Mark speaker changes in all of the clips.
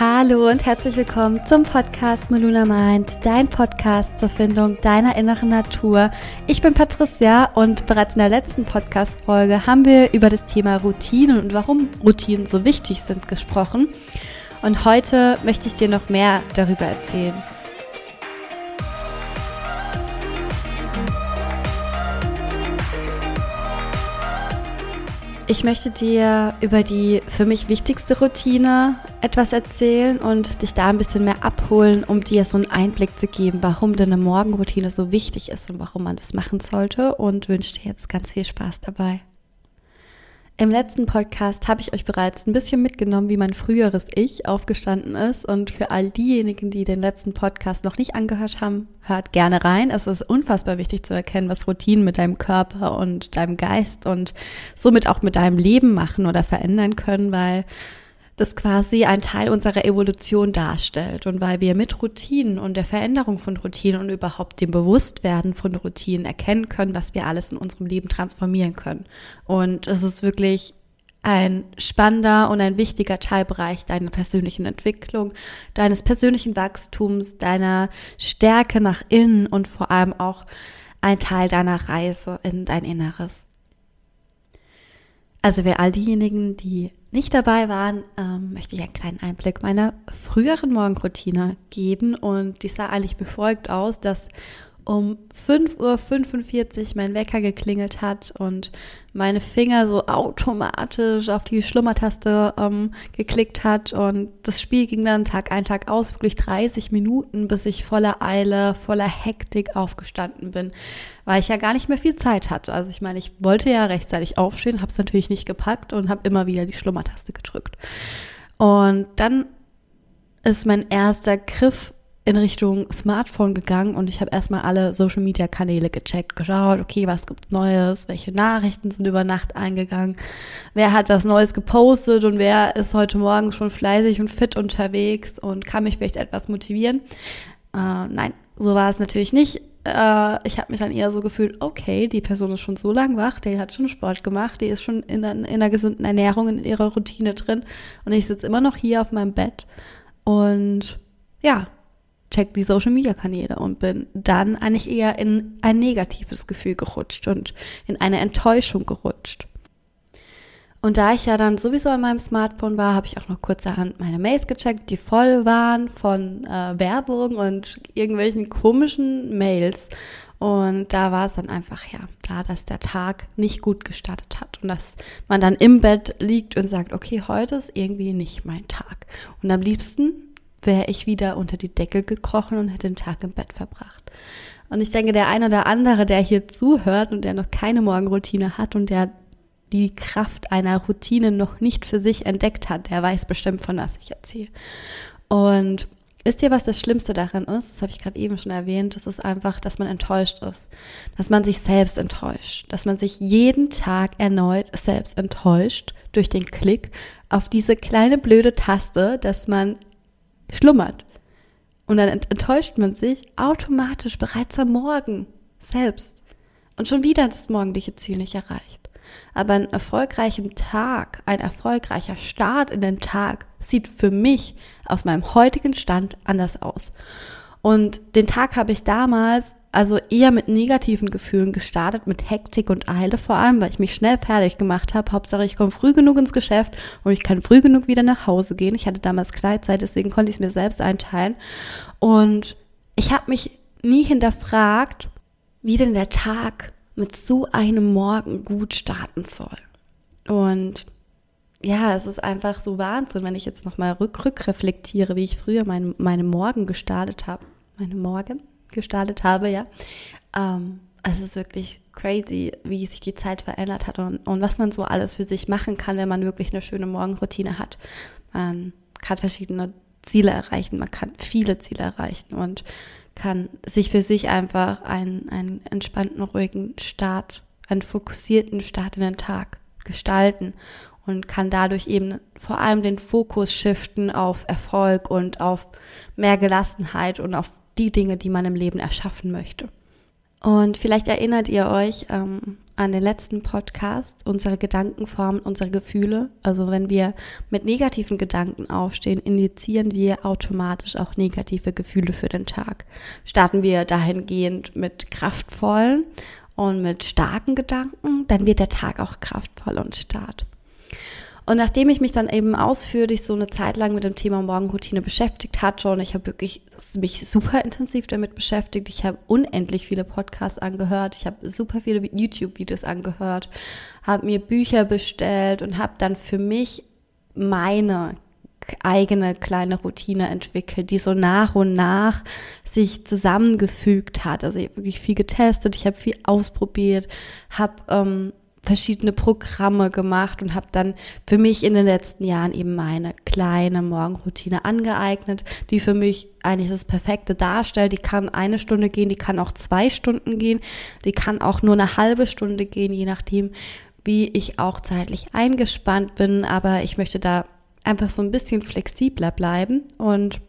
Speaker 1: Hallo und herzlich willkommen zum Podcast Meluna Mind, dein Podcast zur Findung deiner inneren Natur. Ich bin Patricia und bereits in der letzten Podcast-Folge haben wir über das Thema Routinen und warum Routinen so wichtig sind gesprochen. Und heute möchte ich dir noch mehr darüber erzählen. Ich möchte dir über die für mich wichtigste Routine etwas erzählen und dich da ein bisschen mehr abholen, um dir so einen Einblick zu geben, warum deine Morgenroutine so wichtig ist und warum man das machen sollte und wünsche dir jetzt ganz viel Spaß dabei. Im letzten Podcast habe ich euch bereits ein bisschen mitgenommen, wie mein früheres Ich aufgestanden ist. Und für all diejenigen, die den letzten Podcast noch nicht angehört haben, hört gerne rein. Es ist unfassbar wichtig zu erkennen, was Routinen mit deinem Körper und deinem Geist und somit auch mit deinem Leben machen oder verändern können, weil das quasi ein Teil unserer Evolution darstellt und weil wir mit Routinen und der Veränderung von Routinen und überhaupt dem Bewusstwerden von Routinen erkennen können, was wir alles in unserem Leben transformieren können. Und es ist wirklich ein spannender und ein wichtiger Teilbereich deiner persönlichen Entwicklung, deines persönlichen Wachstums, deiner Stärke nach innen und vor allem auch ein Teil deiner Reise in dein Inneres. Also für all diejenigen, die nicht dabei waren, ähm, möchte ich einen kleinen Einblick meiner früheren Morgenroutine geben. Und die sah eigentlich befolgt aus, dass um 5.45 Uhr mein Wecker geklingelt hat und meine Finger so automatisch auf die Schlummertaste ähm, geklickt hat und das Spiel ging dann Tag ein, Tag aus, wirklich 30 Minuten, bis ich voller Eile, voller Hektik aufgestanden bin, weil ich ja gar nicht mehr viel Zeit hatte. Also ich meine, ich wollte ja rechtzeitig aufstehen, habe es natürlich nicht gepackt und habe immer wieder die Schlummertaste gedrückt. Und dann ist mein erster Griff in Richtung Smartphone gegangen und ich habe erstmal alle Social Media Kanäle gecheckt, geschaut, okay, was gibt's Neues, welche Nachrichten sind über Nacht eingegangen, wer hat was Neues gepostet und wer ist heute Morgen schon fleißig und fit unterwegs und kann mich vielleicht etwas motivieren. Äh, nein, so war es natürlich nicht. Äh, ich habe mich dann eher so gefühlt, okay, die Person ist schon so lang wach, die hat schon Sport gemacht, die ist schon in, in einer gesunden Ernährung, in ihrer Routine drin und ich sitze immer noch hier auf meinem Bett und ja, check die Social Media Kanäle und bin dann eigentlich eher in ein negatives Gefühl gerutscht und in eine Enttäuschung gerutscht. Und da ich ja dann sowieso an meinem Smartphone war, habe ich auch noch kurzerhand meine Mails gecheckt, die voll waren von äh, Werbung und irgendwelchen komischen Mails. Und da war es dann einfach ja klar, dass der Tag nicht gut gestartet hat und dass man dann im Bett liegt und sagt, okay, heute ist irgendwie nicht mein Tag. Und am liebsten wäre ich wieder unter die Decke gekrochen und hätte den Tag im Bett verbracht. Und ich denke, der eine oder andere, der hier zuhört und der noch keine Morgenroutine hat und der die Kraft einer Routine noch nicht für sich entdeckt hat, der weiß bestimmt, von was ich erzähle. Und wisst ihr, was das Schlimmste daran ist? Das habe ich gerade eben schon erwähnt. Das ist einfach, dass man enttäuscht ist. Dass man sich selbst enttäuscht. Dass man sich jeden Tag erneut selbst enttäuscht durch den Klick auf diese kleine blöde Taste, dass man schlummert. Und dann enttäuscht man sich automatisch bereits am Morgen selbst. Und schon wieder das morgendliche Ziel nicht erreicht. Aber einen erfolgreichen Tag, ein erfolgreicher Start in den Tag sieht für mich aus meinem heutigen Stand anders aus. Und den Tag habe ich damals also eher mit negativen Gefühlen gestartet, mit Hektik und Eile vor allem, weil ich mich schnell fertig gemacht habe. Hauptsache, ich komme früh genug ins Geschäft und ich kann früh genug wieder nach Hause gehen. Ich hatte damals Kleidzeit, deswegen konnte ich es mir selbst einteilen. Und ich habe mich nie hinterfragt, wie denn der Tag mit so einem Morgen gut starten soll. Und ja, es ist einfach so Wahnsinn, wenn ich jetzt nochmal rück, rückreflektiere, wie ich früher meine, meine Morgen gestartet habe. Meine Morgen? Gestartet habe, ja. Ähm, es ist wirklich crazy, wie sich die Zeit verändert hat und, und was man so alles für sich machen kann, wenn man wirklich eine schöne Morgenroutine hat. Man kann verschiedene Ziele erreichen, man kann viele Ziele erreichen und kann sich für sich einfach einen, einen entspannten, ruhigen Start, einen fokussierten Start in den Tag gestalten und kann dadurch eben vor allem den Fokus shiften auf Erfolg und auf mehr Gelassenheit und auf die Dinge, die man im Leben erschaffen möchte. Und vielleicht erinnert ihr euch, ähm, an den letzten Podcast, unsere Gedanken formen unsere Gefühle. Also wenn wir mit negativen Gedanken aufstehen, injizieren wir automatisch auch negative Gefühle für den Tag. Starten wir dahingehend mit kraftvollen und mit starken Gedanken, dann wird der Tag auch kraftvoll und stark. Und nachdem ich mich dann eben ausführlich so eine Zeit lang mit dem Thema Morgenroutine beschäftigt hatte und ich habe wirklich mich super intensiv damit beschäftigt, ich habe unendlich viele Podcasts angehört, ich habe super viele YouTube-Videos angehört, habe mir Bücher bestellt und habe dann für mich meine eigene kleine Routine entwickelt, die so nach und nach sich zusammengefügt hat. Also ich habe wirklich viel getestet, ich habe viel ausprobiert, habe ähm, verschiedene Programme gemacht und habe dann für mich in den letzten Jahren eben meine kleine Morgenroutine angeeignet, die für mich eigentlich das Perfekte darstellt. Die kann eine Stunde gehen, die kann auch zwei Stunden gehen, die kann auch nur eine halbe Stunde gehen, je nachdem, wie ich auch zeitlich eingespannt bin. Aber ich möchte da einfach so ein bisschen flexibler bleiben und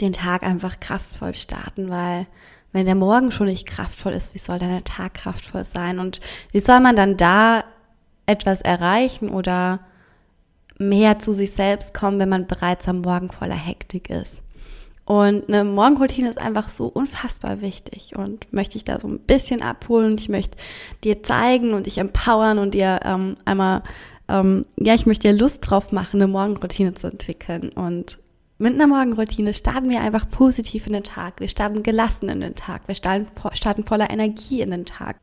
Speaker 1: den Tag einfach kraftvoll starten, weil wenn der Morgen schon nicht kraftvoll ist, wie soll dann der Tag kraftvoll sein? Und wie soll man dann da etwas erreichen oder mehr zu sich selbst kommen, wenn man bereits am Morgen voller Hektik ist? Und eine Morgenroutine ist einfach so unfassbar wichtig und möchte ich da so ein bisschen abholen und ich möchte dir zeigen und dich empowern und dir ähm, einmal, ähm, ja, ich möchte dir Lust drauf machen, eine Morgenroutine zu entwickeln und mit einer Morgenroutine starten wir einfach positiv in den Tag. Wir starten gelassen in den Tag. Wir starten, starten voller Energie in den Tag.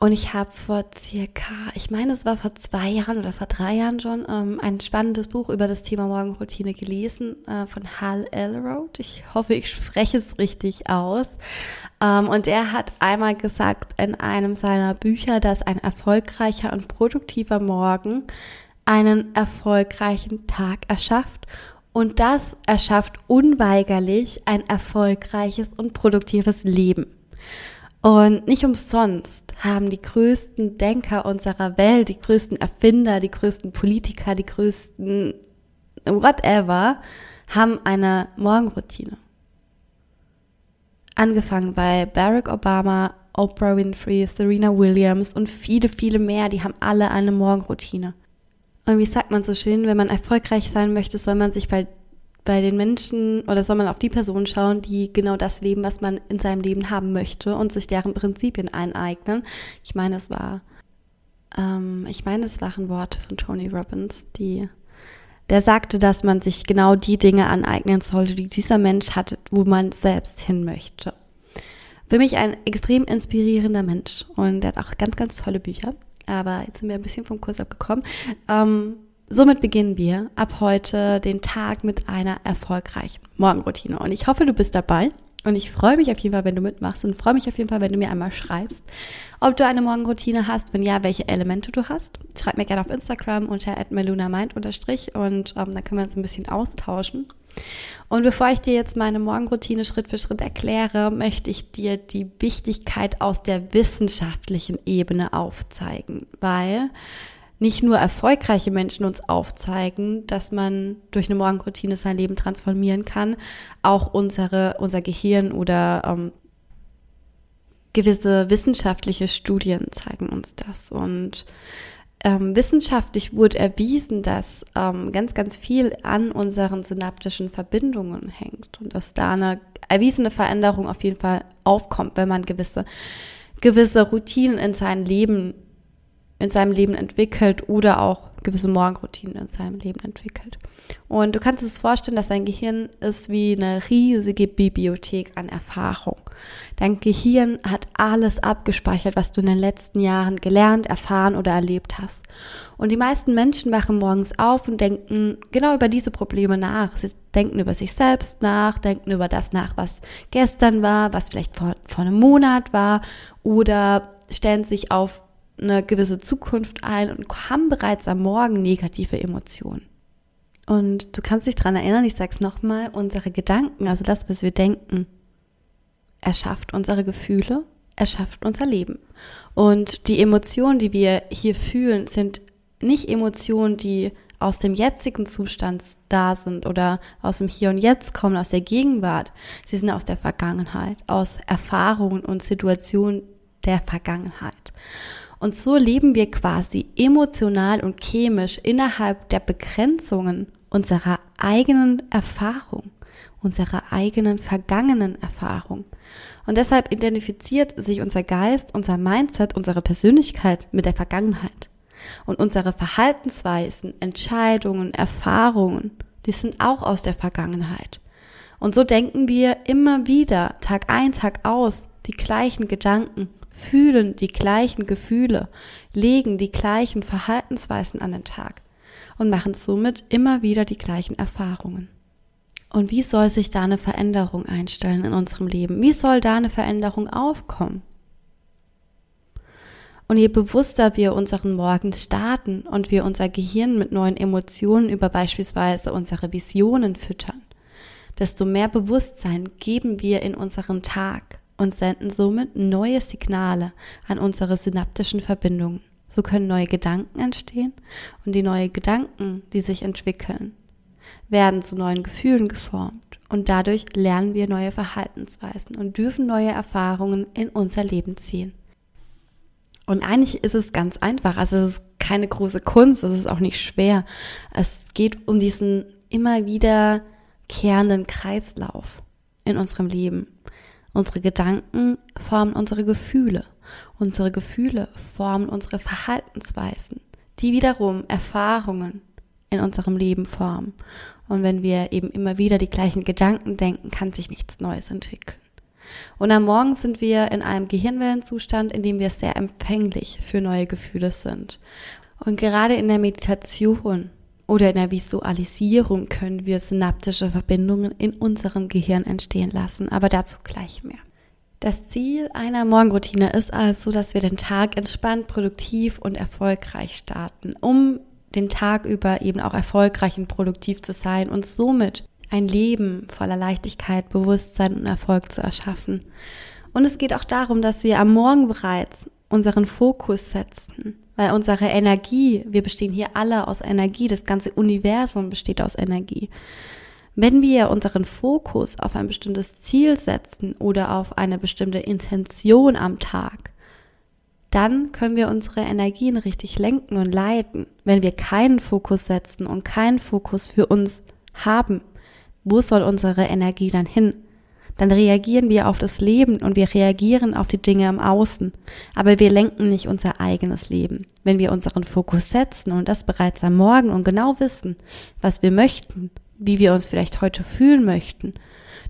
Speaker 1: Und ich habe vor circa, ich meine, es war vor zwei Jahren oder vor drei Jahren schon, ähm, ein spannendes Buch über das Thema Morgenroutine gelesen äh, von Hal Elrod. Ich hoffe, ich spreche es richtig aus. Ähm, und er hat einmal gesagt in einem seiner Bücher, dass ein erfolgreicher und produktiver Morgen einen erfolgreichen Tag erschafft und das erschafft unweigerlich ein erfolgreiches und produktives Leben. Und nicht umsonst haben die größten Denker unserer Welt, die größten Erfinder, die größten Politiker, die größten whatever, haben eine Morgenroutine. Angefangen bei Barack Obama, Oprah Winfrey, Serena Williams und viele, viele mehr, die haben alle eine Morgenroutine. Und wie sagt man so schön, wenn man erfolgreich sein möchte, soll man sich bei, bei den Menschen oder soll man auf die Personen schauen, die genau das leben, was man in seinem Leben haben möchte und sich deren Prinzipien eineignen. Ich meine, es war, ähm, ich meine, es waren Worte von Tony Robbins, die, der sagte, dass man sich genau die Dinge aneignen sollte, die dieser Mensch hat, wo man selbst hin möchte. Für mich ein extrem inspirierender Mensch und der hat auch ganz, ganz tolle Bücher aber jetzt sind wir ein bisschen vom Kurs abgekommen. Ähm, somit beginnen wir ab heute den Tag mit einer erfolgreichen Morgenroutine. Und ich hoffe, du bist dabei. Und ich freue mich auf jeden Fall, wenn du mitmachst und freue mich auf jeden Fall, wenn du mir einmal schreibst, ob du eine Morgenroutine hast, wenn ja, welche Elemente du hast. Schreib mir gerne auf Instagram unter melunamind unterstrich und ähm, da können wir uns ein bisschen austauschen. Und bevor ich dir jetzt meine Morgenroutine Schritt für Schritt erkläre, möchte ich dir die Wichtigkeit aus der wissenschaftlichen Ebene aufzeigen, weil nicht nur erfolgreiche Menschen uns aufzeigen, dass man durch eine Morgenroutine sein Leben transformieren kann, auch unsere, unser Gehirn oder ähm, gewisse wissenschaftliche Studien zeigen uns das. Und ähm, wissenschaftlich wurde erwiesen, dass ähm, ganz, ganz viel an unseren synaptischen Verbindungen hängt und dass da eine erwiesene Veränderung auf jeden Fall aufkommt, wenn man gewisse, gewisse Routinen in sein Leben, in seinem Leben entwickelt oder auch gewisse Morgenroutinen in seinem Leben entwickelt. Und du kannst es vorstellen, dass dein Gehirn ist wie eine riesige Bibliothek an Erfahrung. Dein Gehirn hat alles abgespeichert, was du in den letzten Jahren gelernt, erfahren oder erlebt hast. Und die meisten Menschen wachen morgens auf und denken genau über diese Probleme nach. Sie denken über sich selbst nach, denken über das nach, was gestern war, was vielleicht vor, vor einem Monat war oder stellen sich auf eine gewisse Zukunft ein und haben bereits am Morgen negative Emotionen. Und du kannst dich daran erinnern, ich sage es nochmal, unsere Gedanken, also das, was wir denken, erschafft unsere Gefühle, erschafft unser Leben. Und die Emotionen, die wir hier fühlen, sind nicht Emotionen, die aus dem jetzigen Zustand da sind oder aus dem Hier und Jetzt kommen, aus der Gegenwart. Sie sind aus der Vergangenheit, aus Erfahrungen und Situationen, der Vergangenheit. Und so leben wir quasi emotional und chemisch innerhalb der Begrenzungen unserer eigenen Erfahrung, unserer eigenen vergangenen Erfahrung. Und deshalb identifiziert sich unser Geist, unser Mindset, unsere Persönlichkeit mit der Vergangenheit. Und unsere Verhaltensweisen, Entscheidungen, Erfahrungen, die sind auch aus der Vergangenheit. Und so denken wir immer wieder, Tag ein, Tag aus, die gleichen Gedanken, fühlen die gleichen Gefühle, legen die gleichen Verhaltensweisen an den Tag und machen somit immer wieder die gleichen Erfahrungen. Und wie soll sich da eine Veränderung einstellen in unserem Leben? Wie soll da eine Veränderung aufkommen? Und je bewusster wir unseren Morgen starten und wir unser Gehirn mit neuen Emotionen über beispielsweise unsere Visionen füttern, desto mehr Bewusstsein geben wir in unseren Tag und senden somit neue Signale an unsere synaptischen Verbindungen. So können neue Gedanken entstehen und die neuen Gedanken, die sich entwickeln, werden zu neuen Gefühlen geformt und dadurch lernen wir neue Verhaltensweisen und dürfen neue Erfahrungen in unser Leben ziehen. Und eigentlich ist es ganz einfach. Also es ist keine große Kunst, es ist auch nicht schwer. Es geht um diesen immer wieder kehrenden Kreislauf in unserem Leben. Unsere Gedanken formen unsere Gefühle. Unsere Gefühle formen unsere Verhaltensweisen, die wiederum Erfahrungen in unserem Leben formen. Und wenn wir eben immer wieder die gleichen Gedanken denken, kann sich nichts Neues entwickeln. Und am Morgen sind wir in einem Gehirnwellenzustand, in dem wir sehr empfänglich für neue Gefühle sind. Und gerade in der Meditation oder in der Visualisierung können wir synaptische Verbindungen in unserem Gehirn entstehen lassen, aber dazu gleich mehr. Das Ziel einer Morgenroutine ist also, dass wir den Tag entspannt, produktiv und erfolgreich starten, um den Tag über eben auch erfolgreich und produktiv zu sein und somit ein Leben voller Leichtigkeit, Bewusstsein und Erfolg zu erschaffen. Und es geht auch darum, dass wir am Morgen bereits unseren Fokus setzen, weil unsere Energie, wir bestehen hier alle aus Energie, das ganze Universum besteht aus Energie. Wenn wir unseren Fokus auf ein bestimmtes Ziel setzen oder auf eine bestimmte Intention am Tag, dann können wir unsere Energien richtig lenken und leiten. Wenn wir keinen Fokus setzen und keinen Fokus für uns haben, wo soll unsere Energie dann hin? Dann reagieren wir auf das Leben und wir reagieren auf die Dinge im Außen. Aber wir lenken nicht unser eigenes Leben. Wenn wir unseren Fokus setzen und das bereits am Morgen und genau wissen, was wir möchten, wie wir uns vielleicht heute fühlen möchten,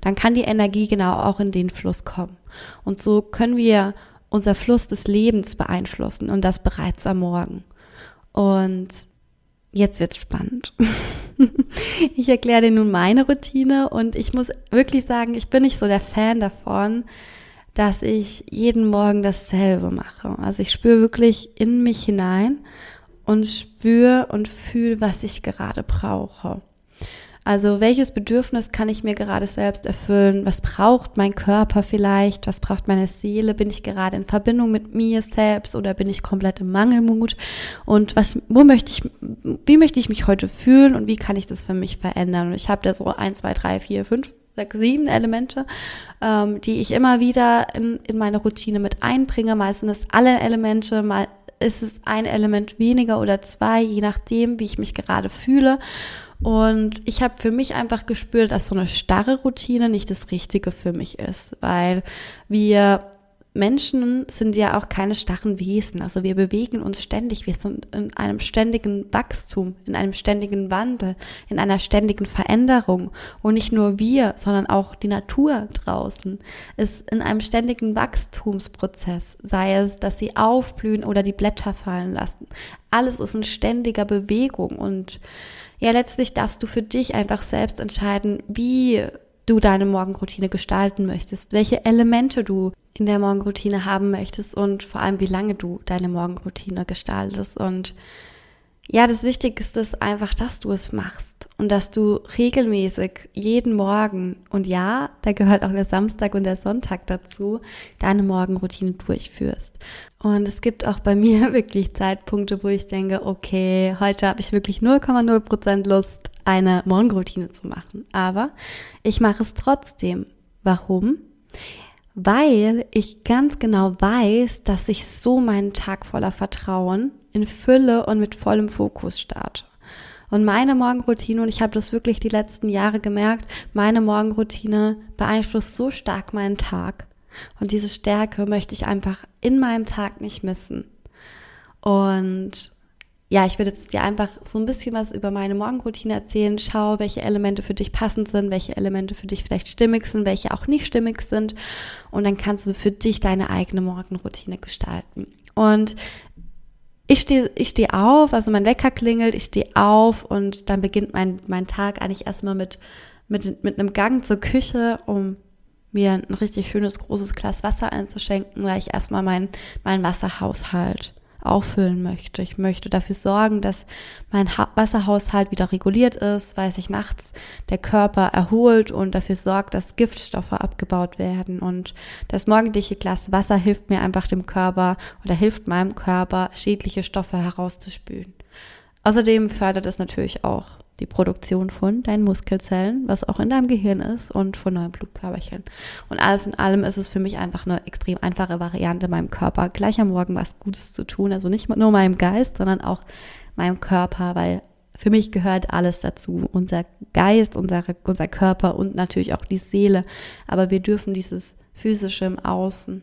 Speaker 1: dann kann die Energie genau auch in den Fluss kommen. Und so können wir unser Fluss des Lebens beeinflussen und das bereits am Morgen. Und jetzt wird's spannend. ich erkläre dir nun meine Routine und ich muss wirklich sagen, ich bin nicht so der Fan davon, dass ich jeden Morgen dasselbe mache. Also ich spüre wirklich in mich hinein und spüre und fühle, was ich gerade brauche. Also welches Bedürfnis kann ich mir gerade selbst erfüllen? Was braucht mein Körper vielleicht? Was braucht meine Seele? Bin ich gerade in Verbindung mit mir selbst oder bin ich komplett im Mangelmut? Und was, wo möchte ich, wie möchte ich mich heute fühlen und wie kann ich das für mich verändern? Und ich habe da so eins, zwei, drei, vier, fünf sechs, sieben Elemente, ähm, die ich immer wieder in, in meine Routine mit einbringe. Meistens alle Elemente, mal ist es ein Element weniger oder zwei, je nachdem, wie ich mich gerade fühle. Und ich habe für mich einfach gespürt, dass so eine starre Routine nicht das Richtige für mich ist, weil wir Menschen sind ja auch keine starren Wesen. Also wir bewegen uns ständig. Wir sind in einem ständigen Wachstum, in einem ständigen Wandel, in einer ständigen Veränderung. Und nicht nur wir, sondern auch die Natur draußen ist in einem ständigen Wachstumsprozess. Sei es, dass sie aufblühen oder die Blätter fallen lassen. Alles ist in ständiger Bewegung und ja, letztlich darfst du für dich einfach selbst entscheiden, wie du deine Morgenroutine gestalten möchtest, welche Elemente du in der Morgenroutine haben möchtest und vor allem, wie lange du deine Morgenroutine gestaltest. Und ja, das Wichtigste ist einfach, dass du es machst und dass du regelmäßig jeden Morgen und ja, da gehört auch der Samstag und der Sonntag dazu, deine Morgenroutine durchführst. Und es gibt auch bei mir wirklich Zeitpunkte, wo ich denke, okay, heute habe ich wirklich 0,0 Prozent Lust, eine Morgenroutine zu machen. Aber ich mache es trotzdem. Warum? weil ich ganz genau weiß, dass ich so meinen Tag voller Vertrauen in Fülle und mit vollem Fokus starte. Und meine Morgenroutine, und ich habe das wirklich die letzten Jahre gemerkt, meine Morgenroutine beeinflusst so stark meinen Tag. Und diese Stärke möchte ich einfach in meinem Tag nicht missen. Und ja, ich würde jetzt dir einfach so ein bisschen was über meine Morgenroutine erzählen. Schau, welche Elemente für dich passend sind, welche Elemente für dich vielleicht stimmig sind, welche auch nicht stimmig sind. Und dann kannst du für dich deine eigene Morgenroutine gestalten. Und ich stehe ich steh auf, also mein Wecker klingelt, ich stehe auf und dann beginnt mein, mein Tag eigentlich erstmal mit, mit, mit einem Gang zur Küche, um mir ein richtig schönes großes Glas Wasser einzuschenken, weil ich erstmal meinen mein Wasserhaushalt auffüllen möchte. Ich möchte dafür sorgen, dass mein Wasserhaushalt wieder reguliert ist, weil sich nachts der Körper erholt und dafür sorgt, dass Giftstoffe abgebaut werden. Und das morgendliche Glas Wasser hilft mir einfach dem Körper oder hilft meinem Körper, schädliche Stoffe herauszuspülen. Außerdem fördert es natürlich auch die Produktion von deinen Muskelzellen, was auch in deinem Gehirn ist und von neuen Blutkörperchen. Und alles in allem ist es für mich einfach eine extrem einfache Variante, meinem Körper gleich am Morgen was Gutes zu tun. Also nicht nur meinem Geist, sondern auch meinem Körper, weil für mich gehört alles dazu. Unser Geist, unser, unser Körper und natürlich auch die Seele. Aber wir dürfen dieses physische im Außen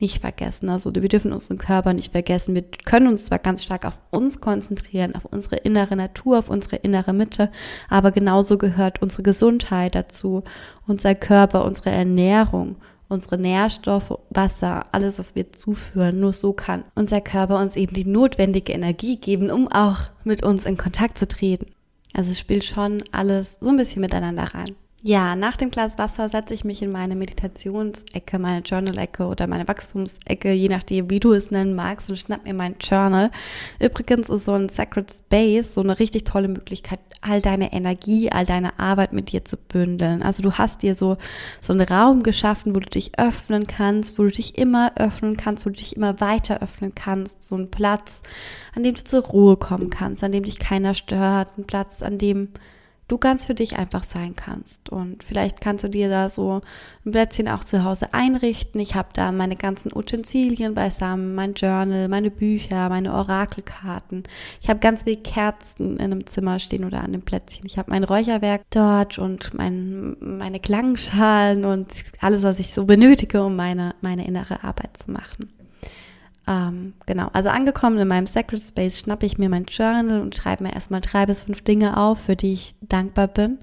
Speaker 1: nicht vergessen. Also wir dürfen unseren Körper nicht vergessen. Wir können uns zwar ganz stark auf uns konzentrieren, auf unsere innere Natur, auf unsere innere Mitte, aber genauso gehört unsere Gesundheit dazu, unser Körper, unsere Ernährung, unsere Nährstoffe, Wasser, alles, was wir zuführen. Nur so kann unser Körper uns eben die notwendige Energie geben, um auch mit uns in Kontakt zu treten. Also es spielt schon alles so ein bisschen miteinander rein. Ja, nach dem Glas Wasser setze ich mich in meine Meditationsecke, meine Journal-Ecke oder meine Wachstumsecke, je nachdem, wie du es nennen magst, und schnapp mir mein Journal. Übrigens ist so ein Sacred Space so eine richtig tolle Möglichkeit, all deine Energie, all deine Arbeit mit dir zu bündeln. Also du hast dir so, so einen Raum geschaffen, wo du dich öffnen kannst, wo du dich immer öffnen kannst, wo du dich immer weiter öffnen kannst. So ein Platz, an dem du zur Ruhe kommen kannst, an dem dich keiner stört, ein Platz, an dem du ganz für dich einfach sein kannst. Und vielleicht kannst du dir da so ein Plätzchen auch zu Hause einrichten. Ich habe da meine ganzen Utensilien beisammen, mein Journal, meine Bücher, meine Orakelkarten. Ich habe ganz viele Kerzen in einem Zimmer stehen oder an dem Plätzchen. Ich habe mein Räucherwerk dort und mein, meine Klangschalen und alles, was ich so benötige, um meine, meine innere Arbeit zu machen. Ähm, genau, also angekommen in meinem Sacred Space schnappe ich mir mein Journal und schreibe mir erstmal drei bis fünf Dinge auf, für die ich dankbar bin.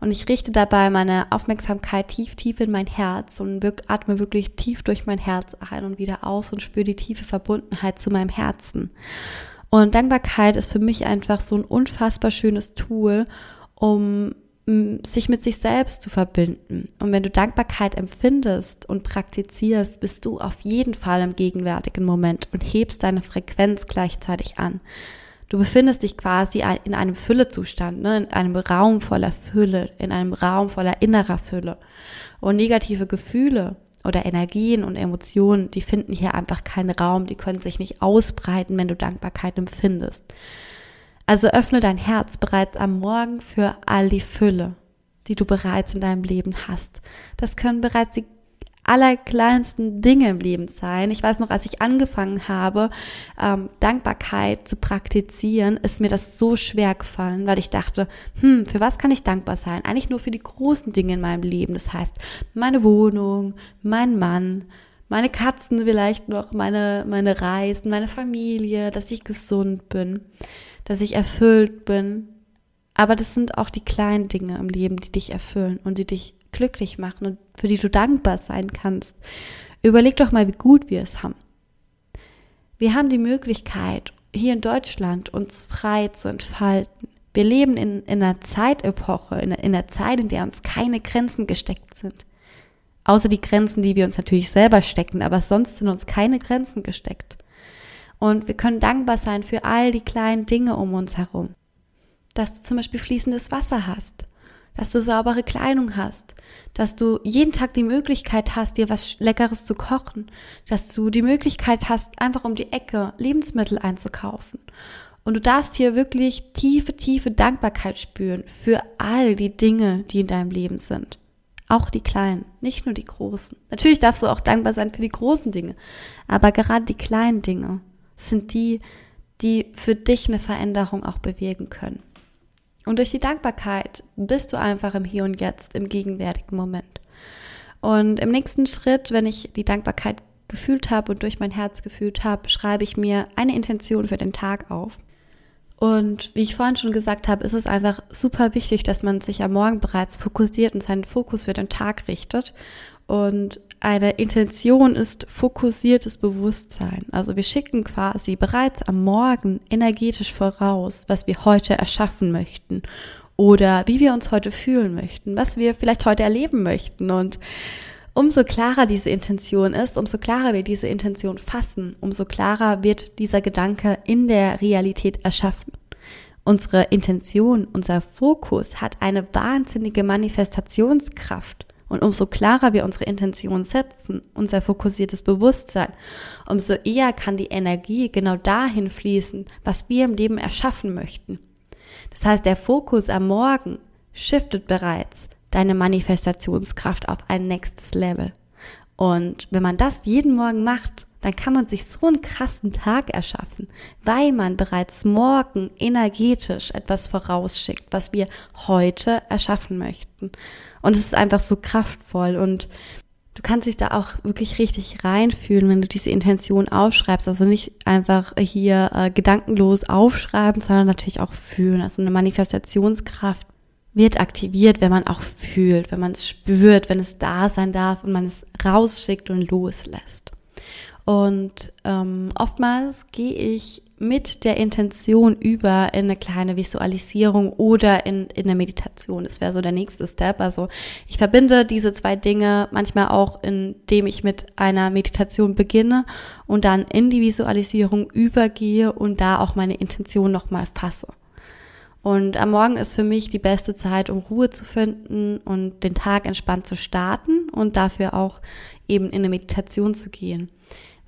Speaker 1: Und ich richte dabei meine Aufmerksamkeit tief, tief in mein Herz und atme wirklich tief durch mein Herz ein und wieder aus und spüre die tiefe Verbundenheit zu meinem Herzen. Und Dankbarkeit ist für mich einfach so ein unfassbar schönes Tool, um sich mit sich selbst zu verbinden. Und wenn du Dankbarkeit empfindest und praktizierst, bist du auf jeden Fall im gegenwärtigen Moment und hebst deine Frequenz gleichzeitig an. Du befindest dich quasi in einem Füllezustand, ne? in einem Raum voller Fülle, in einem Raum voller innerer Fülle. Und negative Gefühle oder Energien und Emotionen, die finden hier einfach keinen Raum, die können sich nicht ausbreiten, wenn du Dankbarkeit empfindest. Also öffne dein Herz bereits am Morgen für all die Fülle, die du bereits in deinem Leben hast. Das können bereits die allerkleinsten Dinge im Leben sein. Ich weiß noch, als ich angefangen habe, ähm, Dankbarkeit zu praktizieren, ist mir das so schwer gefallen, weil ich dachte, hm, für was kann ich dankbar sein? Eigentlich nur für die großen Dinge in meinem Leben. Das heißt, meine Wohnung, mein Mann, meine Katzen vielleicht noch, meine, meine Reisen, meine Familie, dass ich gesund bin dass ich erfüllt bin. Aber das sind auch die kleinen Dinge im Leben, die dich erfüllen und die dich glücklich machen und für die du dankbar sein kannst. Überleg doch mal, wie gut wir es haben. Wir haben die Möglichkeit, hier in Deutschland uns frei zu entfalten. Wir leben in, in einer Zeitepoche, in, in einer Zeit, in der uns keine Grenzen gesteckt sind. Außer die Grenzen, die wir uns natürlich selber stecken, aber sonst sind uns keine Grenzen gesteckt. Und wir können dankbar sein für all die kleinen Dinge um uns herum. Dass du zum Beispiel fließendes Wasser hast, dass du saubere Kleidung hast, dass du jeden Tag die Möglichkeit hast, dir was Leckeres zu kochen, dass du die Möglichkeit hast, einfach um die Ecke Lebensmittel einzukaufen. Und du darfst hier wirklich tiefe, tiefe Dankbarkeit spüren für all die Dinge, die in deinem Leben sind. Auch die kleinen, nicht nur die großen. Natürlich darfst du auch dankbar sein für die großen Dinge, aber gerade die kleinen Dinge sind die, die für dich eine Veränderung auch bewirken können. Und durch die Dankbarkeit bist du einfach im Hier und Jetzt, im gegenwärtigen Moment. Und im nächsten Schritt, wenn ich die Dankbarkeit gefühlt habe und durch mein Herz gefühlt habe, schreibe ich mir eine Intention für den Tag auf. Und wie ich vorhin schon gesagt habe, ist es einfach super wichtig, dass man sich am Morgen bereits fokussiert und seinen Fokus für den Tag richtet. Und eine Intention ist fokussiertes Bewusstsein. Also wir schicken quasi bereits am Morgen energetisch voraus, was wir heute erschaffen möchten oder wie wir uns heute fühlen möchten, was wir vielleicht heute erleben möchten. Und umso klarer diese Intention ist, umso klarer wir diese Intention fassen, umso klarer wird dieser Gedanke in der Realität erschaffen. Unsere Intention, unser Fokus hat eine wahnsinnige Manifestationskraft. Und umso klarer wir unsere Intention setzen, unser fokussiertes Bewusstsein, umso eher kann die Energie genau dahin fließen, was wir im Leben erschaffen möchten. Das heißt, der Fokus am Morgen shiftet bereits deine Manifestationskraft auf ein nächstes Level. Und wenn man das jeden Morgen macht, dann kann man sich so einen krassen Tag erschaffen, weil man bereits morgen energetisch etwas vorausschickt, was wir heute erschaffen möchten. Und es ist einfach so kraftvoll und du kannst dich da auch wirklich richtig reinfühlen, wenn du diese Intention aufschreibst. Also nicht einfach hier äh, gedankenlos aufschreiben, sondern natürlich auch fühlen. Also eine Manifestationskraft wird aktiviert, wenn man auch fühlt, wenn man es spürt, wenn es da sein darf und man es rausschickt und loslässt. Und ähm, oftmals gehe ich mit der Intention über in eine kleine Visualisierung oder in, in eine Meditation. Das wäre so der nächste Step. Also ich verbinde diese zwei Dinge manchmal auch, indem ich mit einer Meditation beginne und dann in die Visualisierung übergehe und da auch meine Intention nochmal fasse. Und am Morgen ist für mich die beste Zeit, um Ruhe zu finden und den Tag entspannt zu starten und dafür auch eben in eine Meditation zu gehen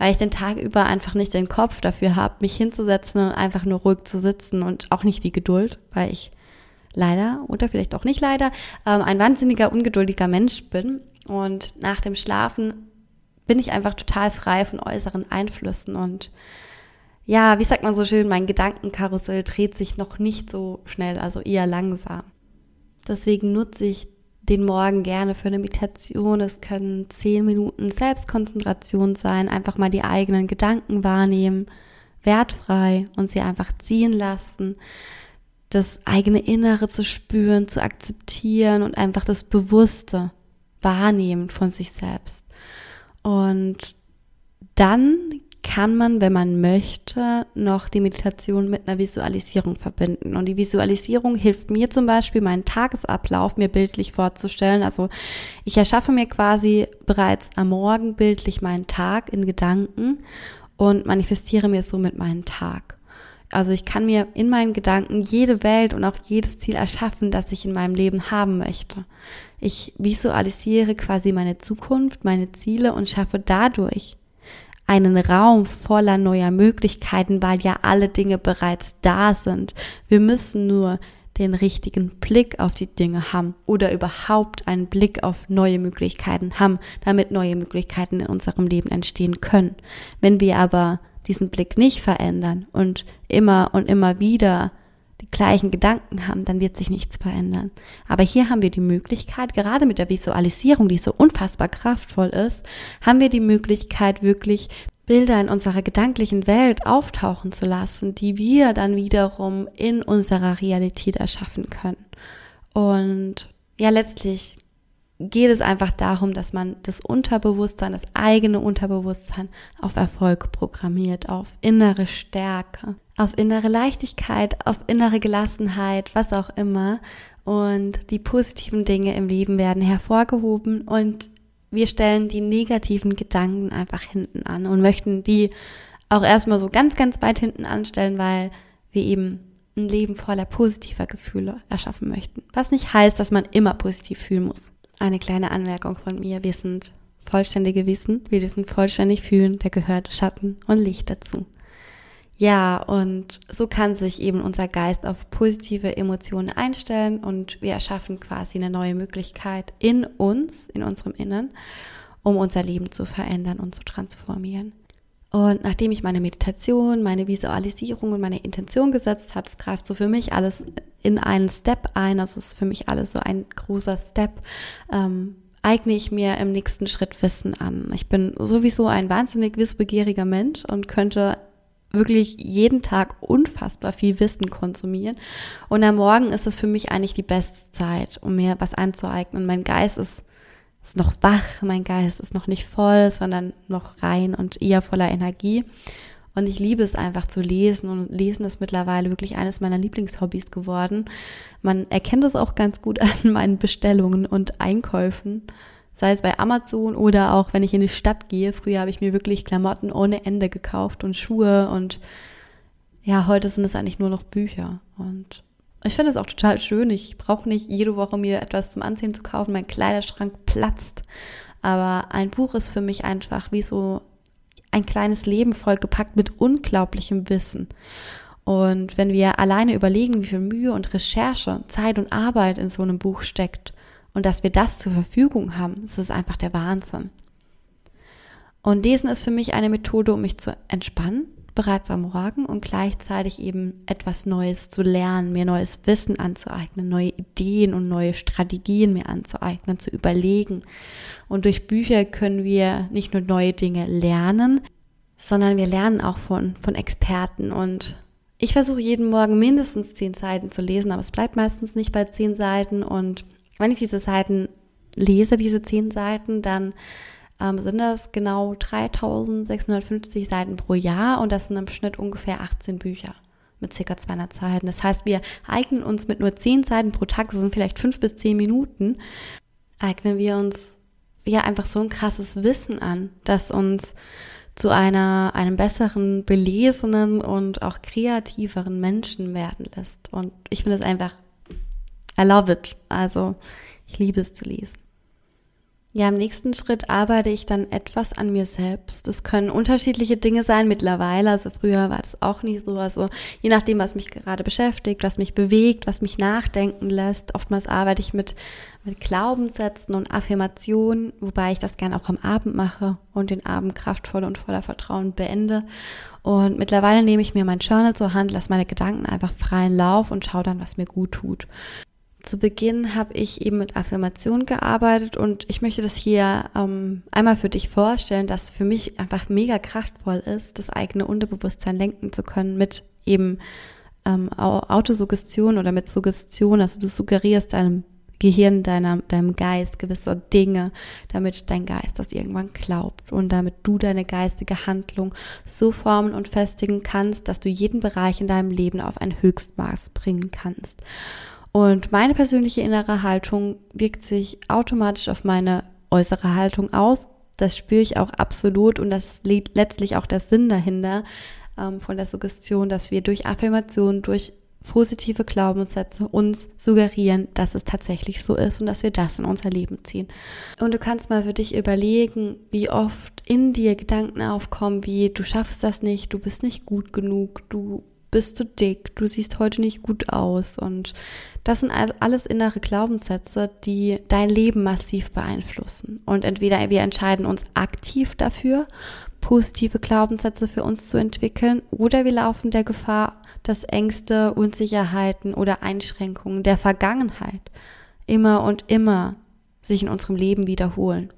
Speaker 1: weil ich den Tag über einfach nicht den Kopf dafür habe, mich hinzusetzen und einfach nur ruhig zu sitzen und auch nicht die Geduld, weil ich leider oder vielleicht auch nicht leider ähm, ein wahnsinniger ungeduldiger Mensch bin und nach dem Schlafen bin ich einfach total frei von äußeren Einflüssen und ja, wie sagt man so schön, mein Gedankenkarussell dreht sich noch nicht so schnell, also eher langsam. Deswegen nutze ich den Morgen gerne für eine Meditation. Es können zehn Minuten Selbstkonzentration sein, einfach mal die eigenen Gedanken wahrnehmen, wertfrei und sie einfach ziehen lassen, das eigene Innere zu spüren, zu akzeptieren und einfach das Bewusste wahrnehmen von sich selbst. Und dann kann man, wenn man möchte, noch die Meditation mit einer Visualisierung verbinden. Und die Visualisierung hilft mir zum Beispiel, meinen Tagesablauf mir bildlich vorzustellen. Also ich erschaffe mir quasi bereits am Morgen bildlich meinen Tag in Gedanken und manifestiere mir somit meinen Tag. Also ich kann mir in meinen Gedanken jede Welt und auch jedes Ziel erschaffen, das ich in meinem Leben haben möchte. Ich visualisiere quasi meine Zukunft, meine Ziele und schaffe dadurch einen Raum voller neuer Möglichkeiten, weil ja alle Dinge bereits da sind. Wir müssen nur den richtigen Blick auf die Dinge haben oder überhaupt einen Blick auf neue Möglichkeiten haben, damit neue Möglichkeiten in unserem Leben entstehen können. Wenn wir aber diesen Blick nicht verändern und immer und immer wieder die gleichen Gedanken haben, dann wird sich nichts verändern. Aber hier haben wir die Möglichkeit, gerade mit der Visualisierung, die so unfassbar kraftvoll ist, haben wir die Möglichkeit, wirklich Bilder in unserer gedanklichen Welt auftauchen zu lassen, die wir dann wiederum in unserer Realität erschaffen können. Und ja, letztlich geht es einfach darum, dass man das Unterbewusstsein, das eigene Unterbewusstsein auf Erfolg programmiert, auf innere Stärke, auf innere Leichtigkeit, auf innere Gelassenheit, was auch immer. Und die positiven Dinge im Leben werden hervorgehoben und wir stellen die negativen Gedanken einfach hinten an und möchten die auch erstmal so ganz, ganz weit hinten anstellen, weil wir eben ein Leben voller positiver Gefühle erschaffen möchten. Was nicht heißt, dass man immer positiv fühlen muss. Eine kleine Anmerkung von mir. Wir sind vollständige Wissen. Wir dürfen vollständig fühlen. Da gehört Schatten und Licht dazu. Ja, und so kann sich eben unser Geist auf positive Emotionen einstellen und wir erschaffen quasi eine neue Möglichkeit in uns, in unserem Innern, um unser Leben zu verändern und zu transformieren. Und nachdem ich meine Meditation, meine Visualisierung und meine Intention gesetzt habe, es greift so für mich alles in einen Step ein. Das ist für mich alles so ein großer Step. Ähm, eigne ich mir im nächsten Schritt Wissen an. Ich bin sowieso ein wahnsinnig wissbegieriger Mensch und könnte wirklich jeden Tag unfassbar viel Wissen konsumieren. Und am Morgen ist es für mich eigentlich die beste Zeit, um mir was anzueignen. Mein Geist ist ist noch wach, mein Geist ist noch nicht voll, sondern noch rein und eher voller Energie. Und ich liebe es einfach zu lesen und Lesen ist mittlerweile wirklich eines meiner Lieblingshobbys geworden. Man erkennt es auch ganz gut an meinen Bestellungen und Einkäufen, sei es bei Amazon oder auch wenn ich in die Stadt gehe. Früher habe ich mir wirklich Klamotten ohne Ende gekauft und Schuhe und ja, heute sind es eigentlich nur noch Bücher und ich finde es auch total schön. Ich brauche nicht jede Woche mir etwas zum Anziehen zu kaufen. Mein Kleiderschrank platzt. Aber ein Buch ist für mich einfach wie so ein kleines Leben vollgepackt mit unglaublichem Wissen. Und wenn wir alleine überlegen, wie viel Mühe und Recherche, Zeit und Arbeit in so einem Buch steckt und dass wir das zur Verfügung haben, das ist einfach der Wahnsinn. Und Lesen ist für mich eine Methode, um mich zu entspannen bereits am Morgen und gleichzeitig eben etwas Neues zu lernen, mir neues Wissen anzueignen, neue Ideen und neue Strategien mir anzueignen, zu überlegen. Und durch Bücher können wir nicht nur neue Dinge lernen, sondern wir lernen auch von, von Experten. Und ich versuche jeden Morgen mindestens zehn Seiten zu lesen, aber es bleibt meistens nicht bei zehn Seiten. Und wenn ich diese Seiten lese, diese zehn Seiten, dann ähm, sind das genau 3650 Seiten pro Jahr und das sind im Schnitt ungefähr 18 Bücher mit ca. 200 Seiten. Das heißt, wir eignen uns mit nur 10 Seiten pro Tag, das sind vielleicht 5 bis 10 Minuten, eignen wir uns ja einfach so ein krasses Wissen an, das uns zu einer, einem besseren, belesenen und auch kreativeren Menschen werden lässt. Und ich finde es einfach, I love it. Also, ich liebe es zu lesen. Ja, im nächsten Schritt arbeite ich dann etwas an mir selbst. Das können unterschiedliche Dinge sein mittlerweile. Also früher war das auch nicht so. Also je nachdem, was mich gerade beschäftigt, was mich bewegt, was mich nachdenken lässt. Oftmals arbeite ich mit, mit Glaubenssätzen und Affirmationen, wobei ich das gerne auch am Abend mache und den Abend kraftvoll und voller Vertrauen beende. Und mittlerweile nehme ich mir mein Journal zur Hand, lasse meine Gedanken einfach freien Lauf und schaue dann, was mir gut tut. Zu Beginn habe ich eben mit Affirmation gearbeitet und ich möchte das hier ähm, einmal für dich vorstellen, dass für mich einfach mega kraftvoll ist, das eigene Unterbewusstsein lenken zu können mit eben ähm, Autosuggestion oder mit Suggestion. Also du suggerierst deinem Gehirn, deiner, deinem Geist gewisse Dinge, damit dein Geist das irgendwann glaubt und damit du deine geistige Handlung so formen und festigen kannst, dass du jeden Bereich in deinem Leben auf ein Höchstmaß bringen kannst. Und meine persönliche innere Haltung wirkt sich automatisch auf meine äußere Haltung aus. Das spüre ich auch absolut und das ist letztlich auch der Sinn dahinter ähm, von der Suggestion, dass wir durch Affirmation, durch positive Glaubenssätze uns suggerieren, dass es tatsächlich so ist und dass wir das in unser Leben ziehen. Und du kannst mal für dich überlegen, wie oft in dir Gedanken aufkommen, wie du schaffst das nicht, du bist nicht gut genug, du bist zu dick, du siehst heute nicht gut aus. Und das sind alles innere Glaubenssätze, die dein Leben massiv beeinflussen. Und entweder wir entscheiden uns aktiv dafür, positive Glaubenssätze für uns zu entwickeln, oder wir laufen der Gefahr, dass Ängste, Unsicherheiten oder Einschränkungen der Vergangenheit immer und immer sich in unserem Leben wiederholen.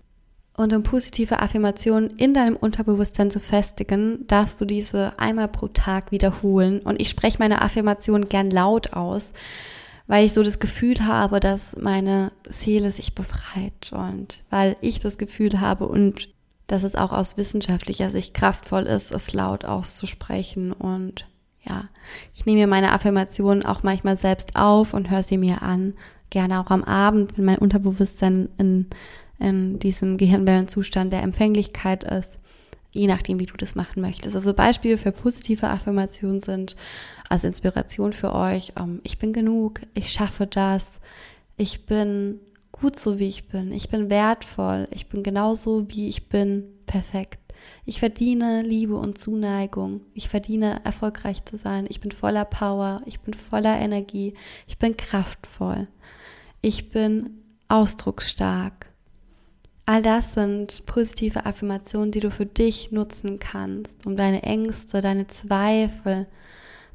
Speaker 1: Und um positive Affirmationen in deinem Unterbewusstsein zu festigen, darfst du diese einmal pro Tag wiederholen. Und ich spreche meine Affirmation gern laut aus, weil ich so das Gefühl habe, dass meine Seele sich befreit und weil ich das Gefühl habe und dass es auch aus wissenschaftlicher Sicht kraftvoll ist, es laut auszusprechen. Und ja, ich nehme mir meine Affirmationen auch manchmal selbst auf und höre sie mir an. Gerne auch am Abend, wenn mein Unterbewusstsein in in diesem Gehirnwellenzustand der Empfänglichkeit ist, je nachdem, wie du das machen möchtest. Also Beispiele für positive Affirmationen sind als Inspiration für euch, ähm, ich bin genug, ich schaffe das, ich bin gut so, wie ich bin, ich bin wertvoll, ich bin genauso, wie ich bin, perfekt. Ich verdiene Liebe und Zuneigung. Ich verdiene erfolgreich zu sein. Ich bin voller Power. Ich bin voller Energie. Ich bin kraftvoll. Ich bin ausdrucksstark. All das sind positive Affirmationen, die du für dich nutzen kannst, um deine Ängste, deine Zweifel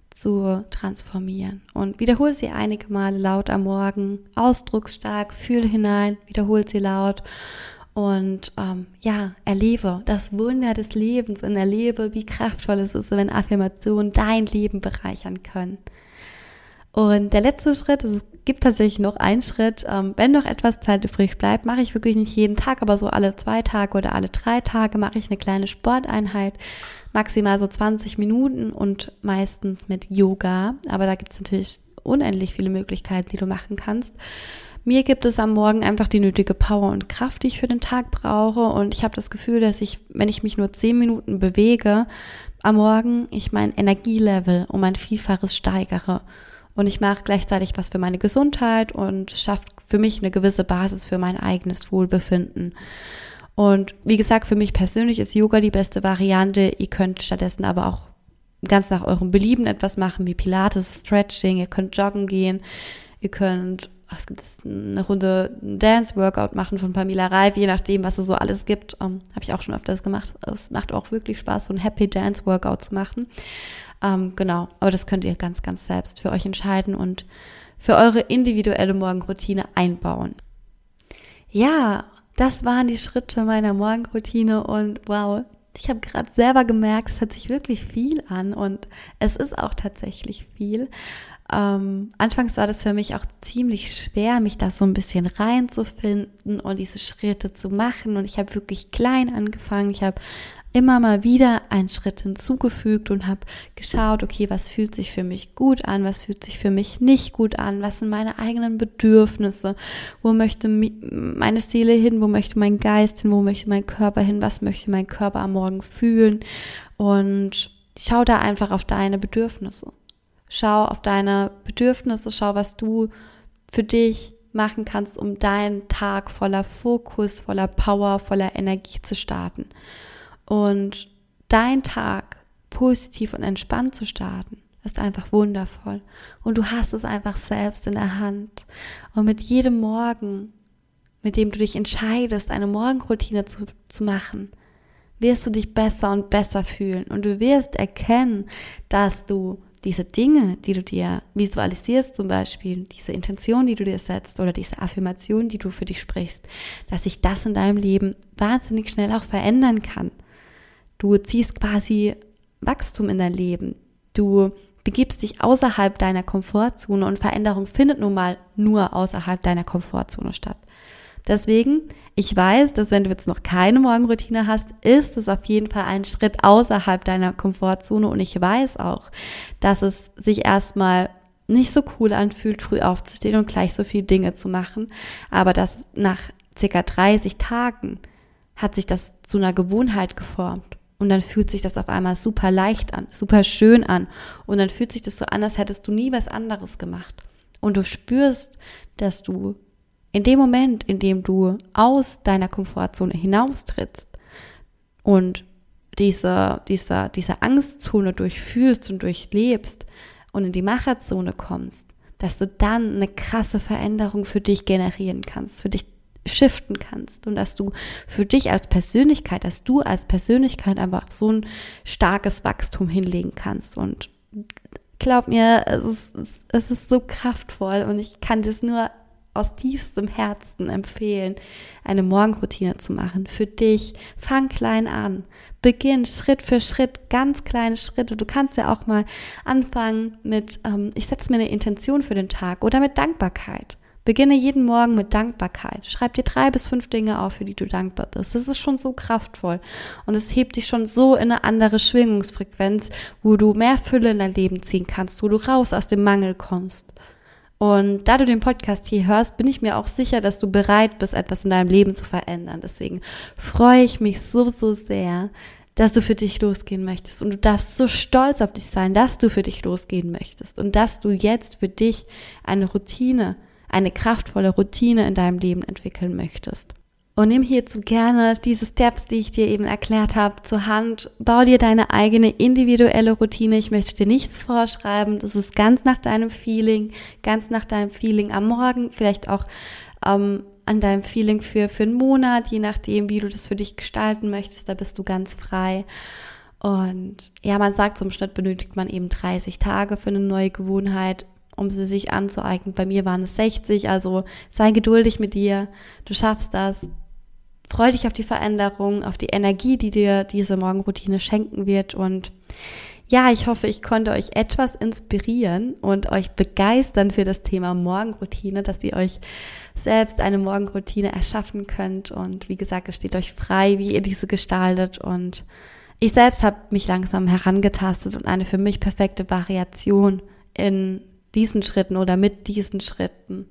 Speaker 1: zu transformieren. Und wiederhol sie einige Male laut am Morgen, ausdrucksstark, fühl hinein, wiederhol sie laut und ähm, ja, erlebe das Wunder des Lebens und erlebe, wie kraftvoll es ist, wenn Affirmationen dein Leben bereichern können. Und der letzte Schritt, es gibt tatsächlich noch einen Schritt, ähm, wenn noch etwas Zeit übrig bleibt, mache ich wirklich nicht jeden Tag, aber so alle zwei Tage oder alle drei Tage mache ich eine kleine Sporteinheit, maximal so 20 Minuten und meistens mit Yoga. Aber da gibt es natürlich unendlich viele Möglichkeiten, die du machen kannst. Mir gibt es am Morgen einfach die nötige Power und Kraft, die ich für den Tag brauche. Und ich habe das Gefühl, dass ich, wenn ich mich nur 10 Minuten bewege, am Morgen ich mein Energielevel um ein Vielfaches steigere. Und ich mache gleichzeitig was für meine Gesundheit und schafft für mich eine gewisse Basis für mein eigenes Wohlbefinden. Und wie gesagt, für mich persönlich ist Yoga die beste Variante. Ihr könnt stattdessen aber auch ganz nach eurem Belieben etwas machen, wie Pilates, Stretching, ihr könnt joggen gehen, ihr könnt, gibt es, eine Runde Dance-Workout machen von Pamela Reif, je nachdem, was es so alles gibt. Ähm, Habe ich auch schon öfters gemacht. Es macht auch wirklich Spaß, so ein Happy Dance-Workout zu machen. Ähm, genau, aber das könnt ihr ganz, ganz selbst für euch entscheiden und für eure individuelle Morgenroutine einbauen. Ja, das waren die Schritte meiner Morgenroutine und wow, ich habe gerade selber gemerkt, es hört sich wirklich viel an und es ist auch tatsächlich viel. Ähm, anfangs war das für mich auch ziemlich schwer, mich da so ein bisschen reinzufinden und diese Schritte zu machen. Und ich habe wirklich klein angefangen. Ich habe immer mal wieder einen Schritt hinzugefügt und habe geschaut, okay, was fühlt sich für mich gut an, was fühlt sich für mich nicht gut an, was sind meine eigenen Bedürfnisse, wo möchte meine Seele hin, wo möchte mein Geist hin, wo möchte mein Körper hin, was möchte mein Körper am Morgen fühlen und schau da einfach auf deine Bedürfnisse. Schau auf deine Bedürfnisse, schau, was du für dich machen kannst, um deinen Tag voller Fokus, voller Power, voller Energie zu starten und dein Tag positiv und entspannt zu starten, ist einfach wundervoll. Und du hast es einfach selbst in der Hand. Und mit jedem Morgen, mit dem du dich entscheidest, eine Morgenroutine zu, zu machen, wirst du dich besser und besser fühlen. Und du wirst erkennen, dass du diese Dinge, die du dir visualisierst, zum Beispiel diese Intention, die du dir setzt oder diese Affirmation, die du für dich sprichst, dass sich das in deinem Leben wahnsinnig schnell auch verändern kann. Du ziehst quasi Wachstum in dein Leben. Du begibst dich außerhalb deiner Komfortzone und Veränderung findet nun mal nur außerhalb deiner Komfortzone statt. Deswegen, ich weiß, dass wenn du jetzt noch keine Morgenroutine hast, ist es auf jeden Fall ein Schritt außerhalb deiner Komfortzone und ich weiß auch, dass es sich erstmal nicht so cool anfühlt, früh aufzustehen und gleich so viele Dinge zu machen, aber dass nach circa 30 Tagen hat sich das zu einer Gewohnheit geformt. Und dann fühlt sich das auf einmal super leicht an, super schön an. Und dann fühlt sich das so an, als hättest du nie was anderes gemacht. Und du spürst, dass du in dem Moment, in dem du aus deiner Komfortzone hinaustrittst und diese, diese, diese Angstzone durchfühlst und durchlebst und in die Macherzone kommst, dass du dann eine krasse Veränderung für dich generieren kannst, für dich shiften kannst und dass du für dich als Persönlichkeit, dass du als Persönlichkeit einfach so ein starkes Wachstum hinlegen kannst und glaub mir, es ist, es ist so kraftvoll und ich kann das nur aus tiefstem Herzen empfehlen, eine Morgenroutine zu machen. Für dich, fang klein an. Beginn Schritt für Schritt, ganz kleine Schritte. Du kannst ja auch mal anfangen mit, ähm, ich setze mir eine Intention für den Tag oder mit Dankbarkeit. Beginne jeden Morgen mit Dankbarkeit. Schreib dir drei bis fünf Dinge auf, für die du dankbar bist. Das ist schon so kraftvoll. Und es hebt dich schon so in eine andere Schwingungsfrequenz, wo du mehr Fülle in dein Leben ziehen kannst, wo du raus aus dem Mangel kommst. Und da du den Podcast hier hörst, bin ich mir auch sicher, dass du bereit bist, etwas in deinem Leben zu verändern. Deswegen freue ich mich so, so sehr, dass du für dich losgehen möchtest. Und du darfst so stolz auf dich sein, dass du für dich losgehen möchtest und dass du jetzt für dich eine Routine eine kraftvolle Routine in deinem Leben entwickeln möchtest. Und nimm hierzu gerne diese Steps, die ich dir eben erklärt habe, zur Hand. Bau dir deine eigene individuelle Routine. Ich möchte dir nichts vorschreiben. Das ist ganz nach deinem Feeling, ganz nach deinem Feeling am Morgen, vielleicht auch ähm, an deinem Feeling für, für einen Monat, je nachdem, wie du das für dich gestalten möchtest. Da bist du ganz frei. Und ja, man sagt, zum Schnitt benötigt man eben 30 Tage für eine neue Gewohnheit um sie sich anzueignen. Bei mir waren es 60, also sei geduldig mit dir, du schaffst das. Freu dich auf die Veränderung, auf die Energie, die dir diese Morgenroutine schenken wird und ja, ich hoffe, ich konnte euch etwas inspirieren und euch begeistern für das Thema Morgenroutine, dass ihr euch selbst eine Morgenroutine erschaffen könnt. Und wie gesagt, es steht euch frei, wie ihr diese gestaltet. Und ich selbst habe mich langsam herangetastet und eine für mich perfekte Variation in diesen Schritten oder mit diesen Schritten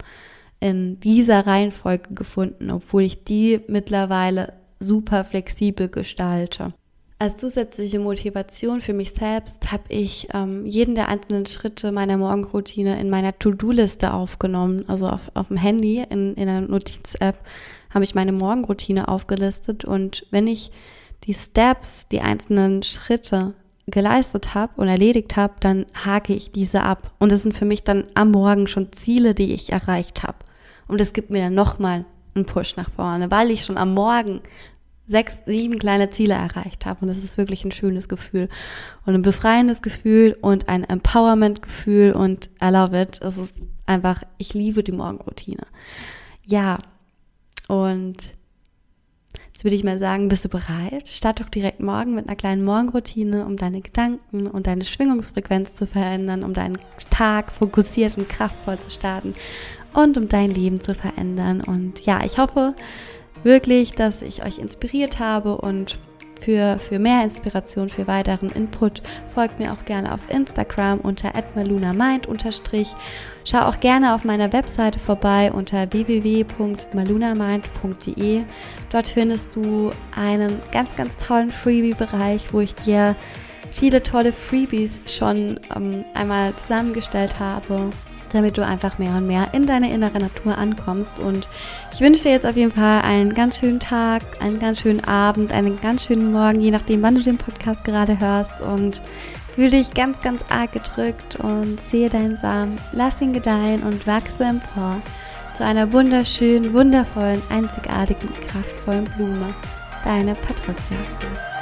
Speaker 1: in dieser Reihenfolge gefunden, obwohl ich die mittlerweile super flexibel gestalte. Als zusätzliche Motivation für mich selbst habe ich ähm, jeden der einzelnen Schritte meiner Morgenroutine in meiner To-Do-Liste aufgenommen, also auf, auf dem Handy in, in einer Notiz-App habe ich meine Morgenroutine aufgelistet und wenn ich die Steps, die einzelnen Schritte geleistet habe und erledigt habe, dann hake ich diese ab. Und das sind für mich dann am Morgen schon Ziele, die ich erreicht habe. Und es gibt mir dann nochmal einen Push nach vorne, weil ich schon am Morgen sechs, sieben kleine Ziele erreicht habe. Und das ist wirklich ein schönes Gefühl und ein befreiendes Gefühl und ein Empowerment-Gefühl und I love it. Es ist einfach, ich liebe die Morgenroutine. Ja, und Jetzt würde ich mal sagen, bist du bereit? Start doch direkt morgen mit einer kleinen Morgenroutine, um deine Gedanken und deine Schwingungsfrequenz zu verändern, um deinen Tag fokussiert und kraftvoll zu starten und um dein Leben zu verändern. Und ja, ich hoffe wirklich, dass ich euch inspiriert habe und für, für mehr Inspiration, für weiteren Input folgt mir auch gerne auf Instagram unter @malunamind Schau auch gerne auf meiner Webseite vorbei unter www.malunamind.de. Dort findest du einen ganz, ganz tollen Freebie-Bereich, wo ich dir viele tolle Freebies schon ähm, einmal zusammengestellt habe damit du einfach mehr und mehr in deine innere Natur ankommst. Und ich wünsche dir jetzt auf jeden Fall einen ganz schönen Tag, einen ganz schönen Abend, einen ganz schönen Morgen, je nachdem, wann du den Podcast gerade hörst. Und fühle dich ganz, ganz arg gedrückt und sehe deinen Samen, lass ihn gedeihen und wachse empor zu einer wunderschönen, wundervollen, einzigartigen, kraftvollen Blume. Deine Patricia.